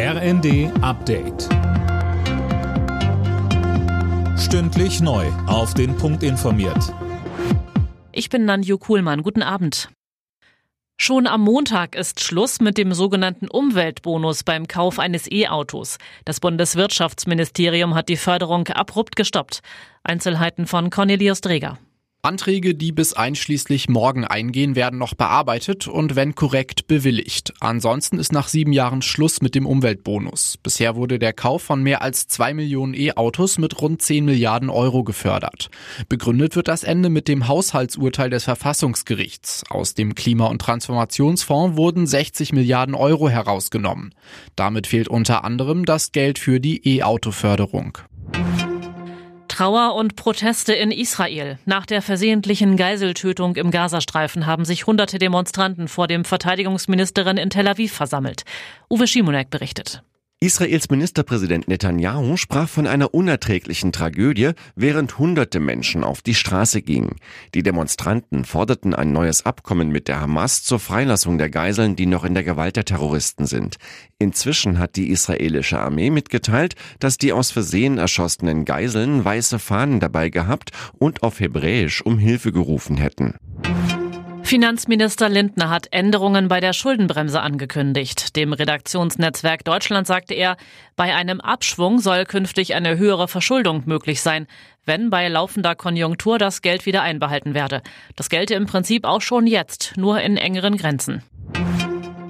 RND Update. Stündlich neu. Auf den Punkt informiert. Ich bin Nanju Kuhlmann. Guten Abend. Schon am Montag ist Schluss mit dem sogenannten Umweltbonus beim Kauf eines E-Autos. Das Bundeswirtschaftsministerium hat die Förderung abrupt gestoppt. Einzelheiten von Cornelius Dreger. Anträge, die bis einschließlich morgen eingehen, werden noch bearbeitet und wenn korrekt bewilligt. Ansonsten ist nach sieben Jahren Schluss mit dem Umweltbonus. Bisher wurde der Kauf von mehr als zwei Millionen E-Autos mit rund zehn Milliarden Euro gefördert. Begründet wird das Ende mit dem Haushaltsurteil des Verfassungsgerichts. Aus dem Klima- und Transformationsfonds wurden 60 Milliarden Euro herausgenommen. Damit fehlt unter anderem das Geld für die E-Auto-Förderung. Trauer und Proteste in Israel. Nach der versehentlichen Geiseltötung im Gazastreifen haben sich hunderte Demonstranten vor dem Verteidigungsministerin in Tel Aviv versammelt. Uwe Schimonek berichtet. Israels Ministerpräsident Netanyahu sprach von einer unerträglichen Tragödie, während hunderte Menschen auf die Straße gingen. Die Demonstranten forderten ein neues Abkommen mit der Hamas zur Freilassung der Geiseln, die noch in der Gewalt der Terroristen sind. Inzwischen hat die israelische Armee mitgeteilt, dass die aus Versehen erschossenen Geiseln weiße Fahnen dabei gehabt und auf Hebräisch um Hilfe gerufen hätten. Finanzminister Lindner hat Änderungen bei der Schuldenbremse angekündigt. Dem Redaktionsnetzwerk Deutschland sagte er, bei einem Abschwung soll künftig eine höhere Verschuldung möglich sein, wenn bei laufender Konjunktur das Geld wieder einbehalten werde. Das gelte im Prinzip auch schon jetzt, nur in engeren Grenzen.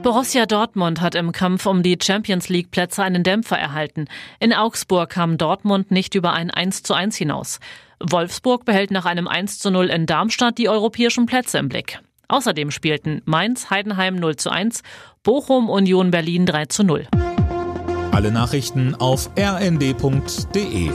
Borussia Dortmund hat im Kampf um die Champions League Plätze einen Dämpfer erhalten. In Augsburg kam Dortmund nicht über ein 1 zu 1 hinaus. Wolfsburg behält nach einem 1 zu 0 in Darmstadt die europäischen Plätze im Blick. Außerdem spielten Mainz, Heidenheim 0 zu 1, Bochum, Union Berlin 3 zu 0. Alle Nachrichten auf rnd.de